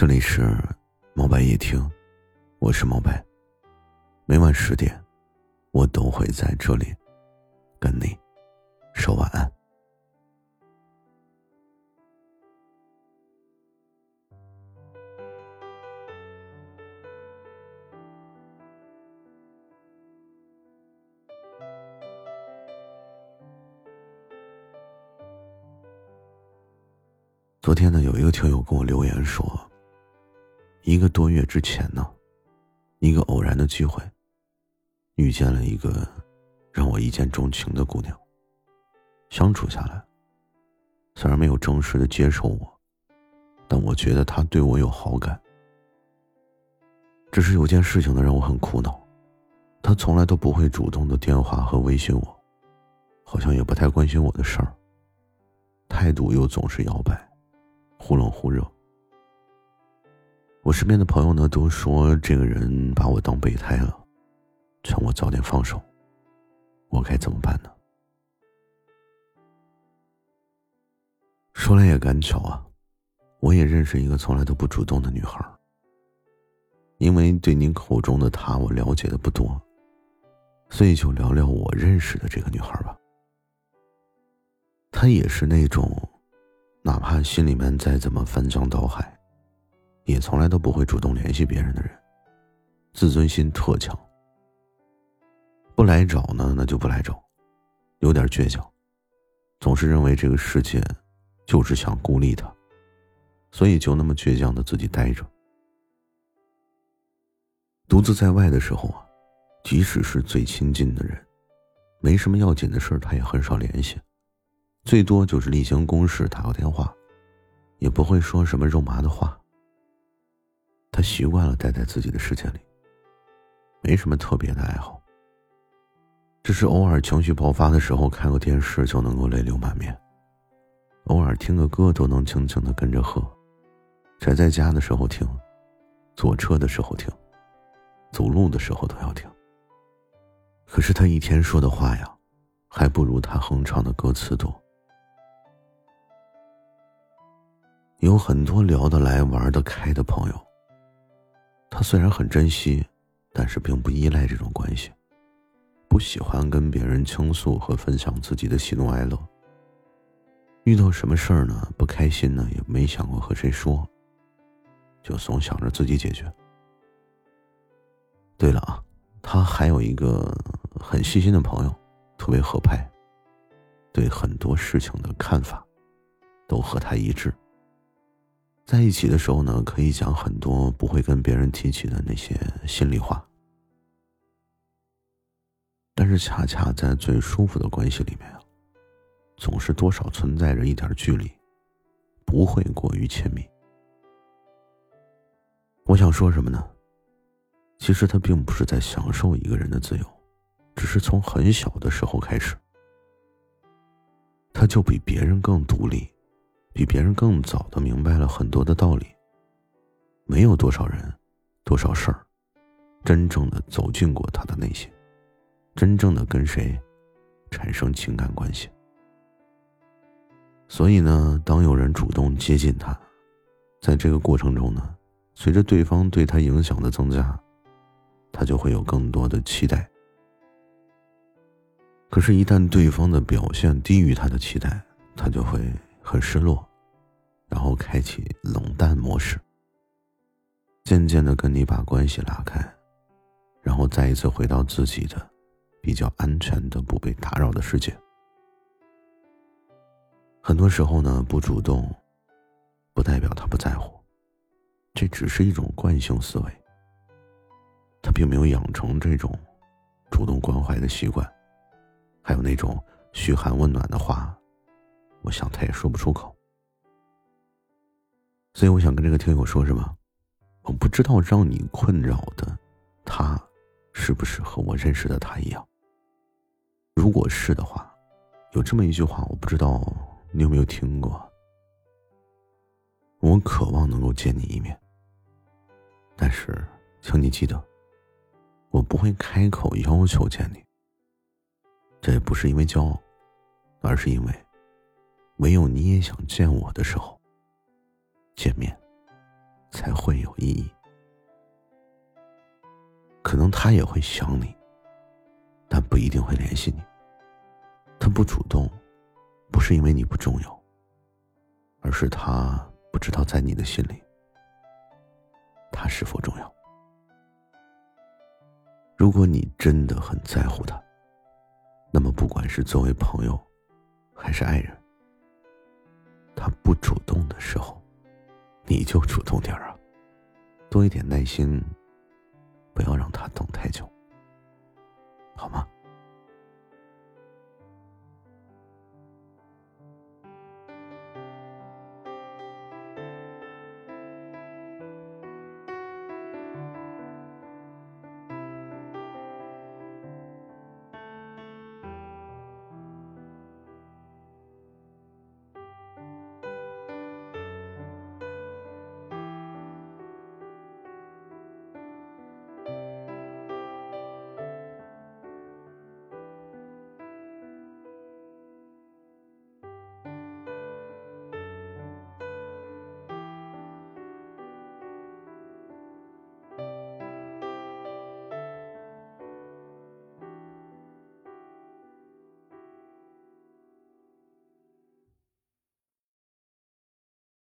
这里是猫白夜听，我是猫白。每晚十点，我都会在这里跟你说晚安。昨天呢，有一个听友跟我留言说，一个多月之前呢，一个偶然的机会，遇见了一个让我一见钟情的姑娘。相处下来，虽然没有正式的接受我，但我觉得她对我有好感。只是有件事情呢，让我很苦恼，她从来都不会主动的电话和微信我，好像也不太关心我的事儿，态度又总是摇摆。忽冷忽热，我身边的朋友呢都说这个人把我当备胎了，劝我早点放手。我该怎么办呢？说来也赶巧啊，我也认识一个从来都不主动的女孩。因为对您口中的她我了解的不多，所以就聊聊我认识的这个女孩吧。她也是那种。哪怕心里面再怎么翻江倒海，也从来都不会主动联系别人的人，自尊心特强。不来找呢，那就不来找，有点倔强，总是认为这个世界就是想孤立他，所以就那么倔强的自己待着。独自在外的时候啊，即使是最亲近的人，没什么要紧的事他也很少联系。最多就是例行公事打个电话，也不会说什么肉麻的话。习惯了待在自己的世界里，没什么特别的爱好。只是偶尔情绪爆发的时候，看个电视就能够泪流满面；偶尔听个歌都能轻轻的跟着和。宅在家的时候听，坐车的时候听，走路的时候都要听。可是他一天说的话呀，还不如他哼唱的歌词多。有很多聊得来、玩得开的朋友。他虽然很珍惜，但是并不依赖这种关系，不喜欢跟别人倾诉和分享自己的喜怒哀乐。遇到什么事儿呢？不开心呢，也没想过和谁说，就总想着自己解决。对了啊，他还有一个很细心的朋友，特别合拍，对很多事情的看法都和他一致。在一起的时候呢，可以讲很多不会跟别人提起的那些心里话，但是恰恰在最舒服的关系里面啊，总是多少存在着一点距离，不会过于亲密。我想说什么呢？其实他并不是在享受一个人的自由，只是从很小的时候开始，他就比别人更独立。比别人更早的明白了很多的道理。没有多少人，多少事儿，真正的走进过他的内心，真正的跟谁产生情感关系。所以呢，当有人主动接近他，在这个过程中呢，随着对方对他影响的增加，他就会有更多的期待。可是，一旦对方的表现低于他的期待，他就会。很失落，然后开启冷淡模式，渐渐的跟你把关系拉开，然后再一次回到自己的比较安全的、不被打扰的世界。很多时候呢，不主动，不代表他不在乎，这只是一种惯性思维。他并没有养成这种主动关怀的习惯，还有那种嘘寒问暖的话。我想他也说不出口，所以我想跟这个听友说什么？我不知道让你困扰的他，是不是和我认识的他一样？如果是的话，有这么一句话，我不知道你有没有听过。我渴望能够见你一面，但是，请你记得，我不会开口要求见你。这也不是因为骄傲，而是因为。唯有你也想见我的时候，见面才会有意义。可能他也会想你，但不一定会联系你。他不主动，不是因为你不重要，而是他不知道在你的心里，他是否重要。如果你真的很在乎他，那么不管是作为朋友，还是爱人，时候，你就主动点啊，多一点耐心。不要让他等太久，好吗？